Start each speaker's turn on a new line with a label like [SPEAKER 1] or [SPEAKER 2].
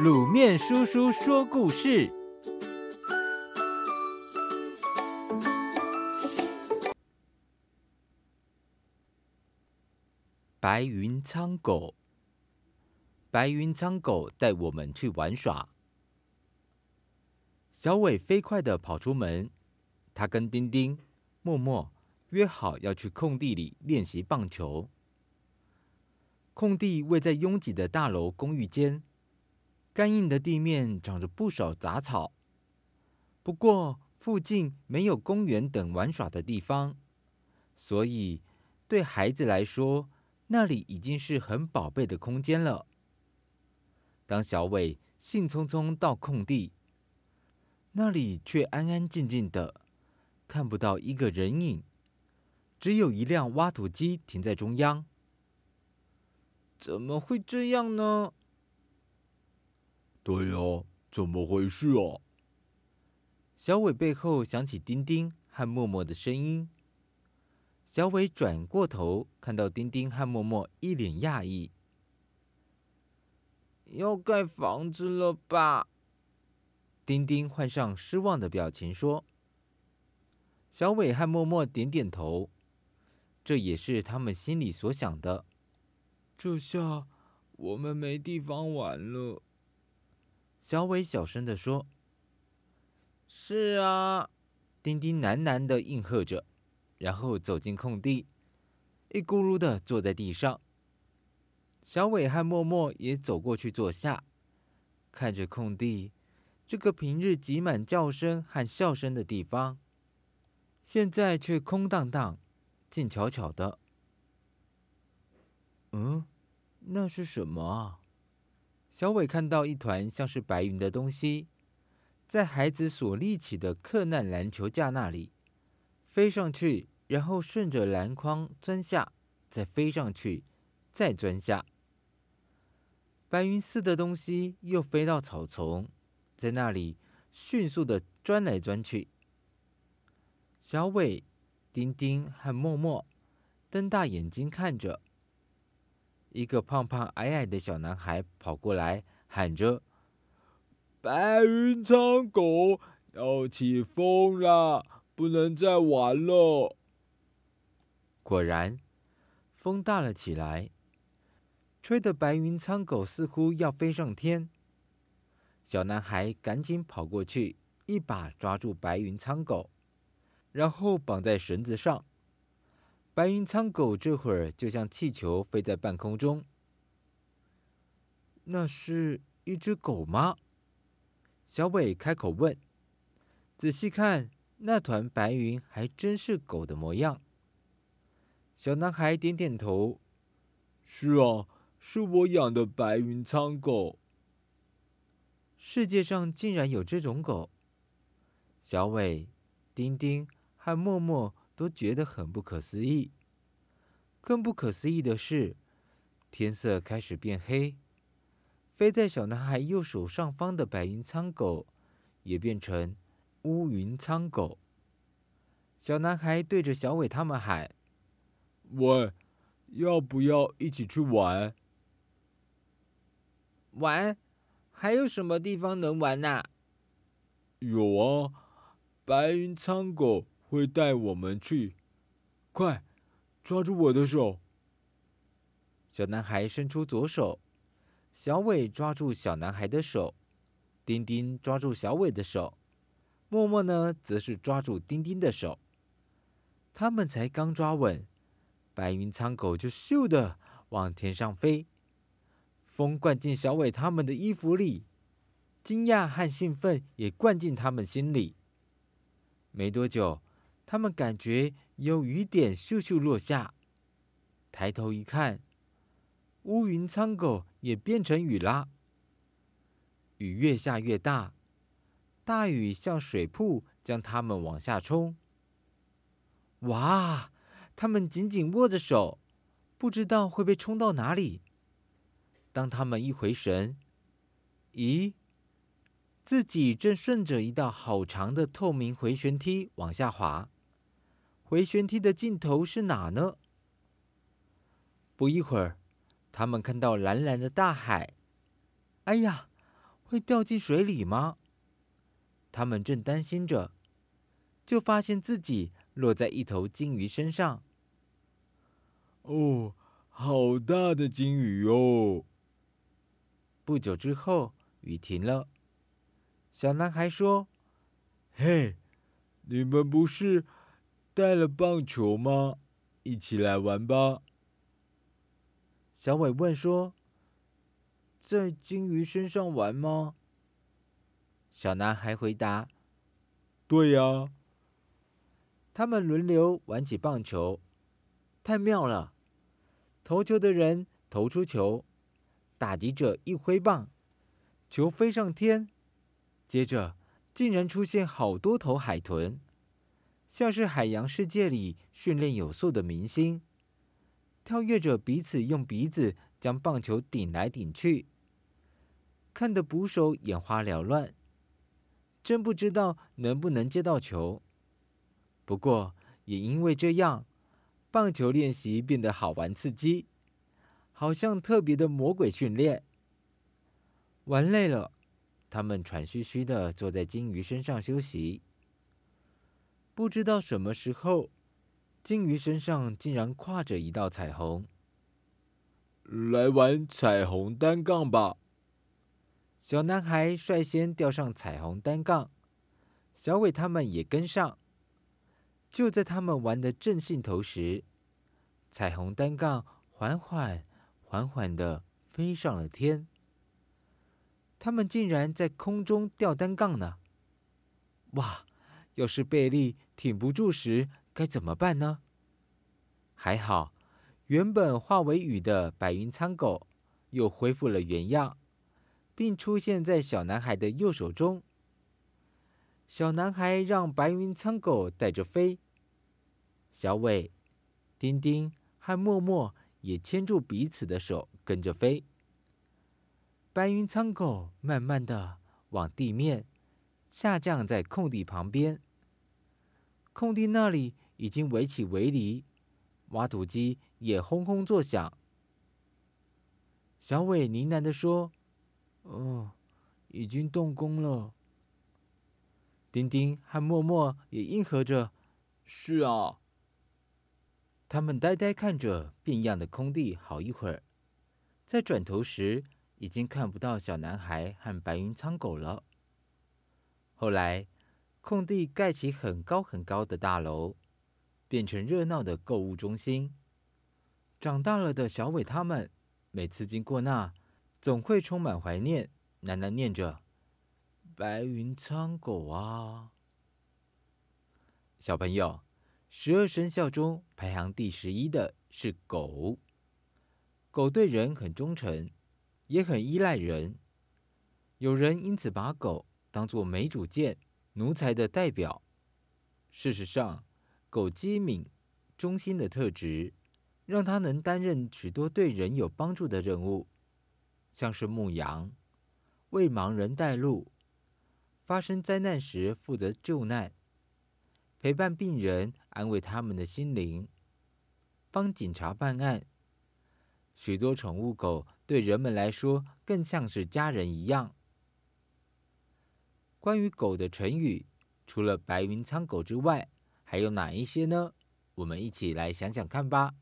[SPEAKER 1] 卤面叔叔说故事：白云苍狗。白云苍狗带我们去玩耍。小伟飞快地跑出门，他跟丁丁、默默约好要去空地里练习棒球。空地位在拥挤的大楼公寓间。干硬的地面长着不少杂草，不过附近没有公园等玩耍的地方，所以对孩子来说，那里已经是很宝贝的空间了。当小伟兴冲冲到空地，那里却安安静静的，看不到一个人影，只有一辆挖土机停在中央。怎么会这样呢？
[SPEAKER 2] 对呀，怎么回事啊？
[SPEAKER 1] 小伟背后响起丁丁和默默的声音。小伟转过头，看到丁丁和默默一脸讶异。要盖房子了吧？丁丁换上失望的表情说。小伟和默默点点头，这也是他们心里所想的。
[SPEAKER 2] 这下我们没地方玩了。
[SPEAKER 1] 小伟小声地说：“是啊。”丁丁喃喃的应和着，然后走进空地，一咕噜的坐在地上。小伟和默默也走过去坐下，看着空地，这个平日挤满叫声和笑声的地方，现在却空荡荡、静悄悄的。嗯，那是什么啊？小伟看到一团像是白云的东西，在孩子所立起的克难篮球架那里飞上去，然后顺着篮筐钻下，再飞上去，再钻下。白云似的东西又飞到草丛，在那里迅速的钻来钻去。小伟、丁丁和默默瞪大眼睛看着。一个胖胖矮矮的小男孩跑过来，喊着：“
[SPEAKER 2] 白云苍狗要起风了，不能再玩了。”
[SPEAKER 1] 果然，风大了起来，吹得白云苍狗似乎要飞上天。小男孩赶紧跑过去，一把抓住白云苍狗，然后绑在绳子上。白云苍狗这会儿就像气球飞在半空中。那是一只狗吗？小伟开口问。仔细看，那团白云还真是狗的模样。小男孩点点头：“
[SPEAKER 2] 是啊，是我养的白云苍狗。”
[SPEAKER 1] 世界上竟然有这种狗！小伟、丁丁和默默。都觉得很不可思议。更不可思议的是，天色开始变黑，飞在小男孩右手上方的白云苍狗也变成乌云苍狗。小男孩对着小伟他们喊：“
[SPEAKER 2] 喂，要不要一起去玩？
[SPEAKER 1] 玩？还有什么地方能玩呢？”“
[SPEAKER 2] 有啊，白云苍狗。”会带我们去，快抓住我的手！
[SPEAKER 1] 小男孩伸出左手，小伟抓住小男孩的手，丁丁抓住小伟的手，默默呢，则是抓住丁丁的手。他们才刚抓稳，白云苍狗就咻的往天上飞，风灌进小伟他们的衣服里，惊讶和兴奋也灌进他们心里。没多久。他们感觉有雨点咻咻落下，抬头一看，乌云苍狗也变成雨啦。雨越下越大，大雨像水瀑将他们往下冲。哇！他们紧紧握着手，不知道会被冲到哪里。当他们一回神，咦，自己正顺着一道好长的透明回旋梯往下滑。回旋梯的尽头是哪呢？不一会儿，他们看到蓝蓝的大海。哎呀，会掉进水里吗？他们正担心着，就发现自己落在一头鲸鱼身上。
[SPEAKER 2] 哦，好大的鲸鱼哦！
[SPEAKER 1] 不久之后，雨停了。小男孩说：“
[SPEAKER 2] 嘿，你们不是带了棒球吗？一起来玩吧。”
[SPEAKER 1] 小伟问说：“在鲸鱼身上玩吗？”小男孩回答：“
[SPEAKER 2] 对呀。”
[SPEAKER 1] 他们轮流玩起棒球，太妙了！投球的人投出球，打击者一挥棒，球飞上天。接着，竟然出现好多头海豚，像是海洋世界里训练有素的明星，跳跃着彼此用鼻子将棒球顶来顶去，看得捕手眼花缭乱，真不知道能不能接到球。不过，也因为这样，棒球练习变得好玩刺激，好像特别的魔鬼训练。玩累了。他们喘吁吁地坐在鲸鱼身上休息。不知道什么时候，鲸鱼身上竟然挎着一道彩虹。
[SPEAKER 2] 来玩彩虹单杠吧！
[SPEAKER 1] 小男孩率先吊上彩虹单杠，小伟他们也跟上。就在他们玩得正兴头时，彩虹单杠缓缓、缓缓地飞上了天。他们竟然在空中吊单杠呢！哇，要是贝利挺不住时该怎么办呢？还好，原本化为雨的白云苍狗又恢复了原样，并出现在小男孩的右手中。小男孩让白云苍狗带着飞，小伟、丁丁和默默也牵住彼此的手跟着飞。白云苍狗慢慢的往地面下降，在空地旁边。空地那里已经围起围篱，挖土机也轰轰作响。小伟呢喃的说：“哦，已经动工了。”丁丁和默默也应和着：“是啊。”他们呆呆看着变样的空地好一会儿，在转头时，已经看不到小男孩和白云苍狗了。后来，空地盖起很高很高的大楼，变成热闹的购物中心。长大了的小伟他们，每次经过那，总会充满怀念，喃喃念着：“白云苍狗啊。”小朋友，十二生肖中排行第十一的是狗。狗对人很忠诚。也很依赖人，有人因此把狗当作没主见、奴才的代表。事实上，狗机敏、忠心的特质，让它能担任许多对人有帮助的任务，像是牧羊、为盲人带路、发生灾难时负责救难、陪伴病人、安慰他们的心灵、帮警察办案。许多宠物狗对人们来说更像是家人一样。关于狗的成语，除了白云苍狗之外，还有哪一些呢？我们一起来想想看吧。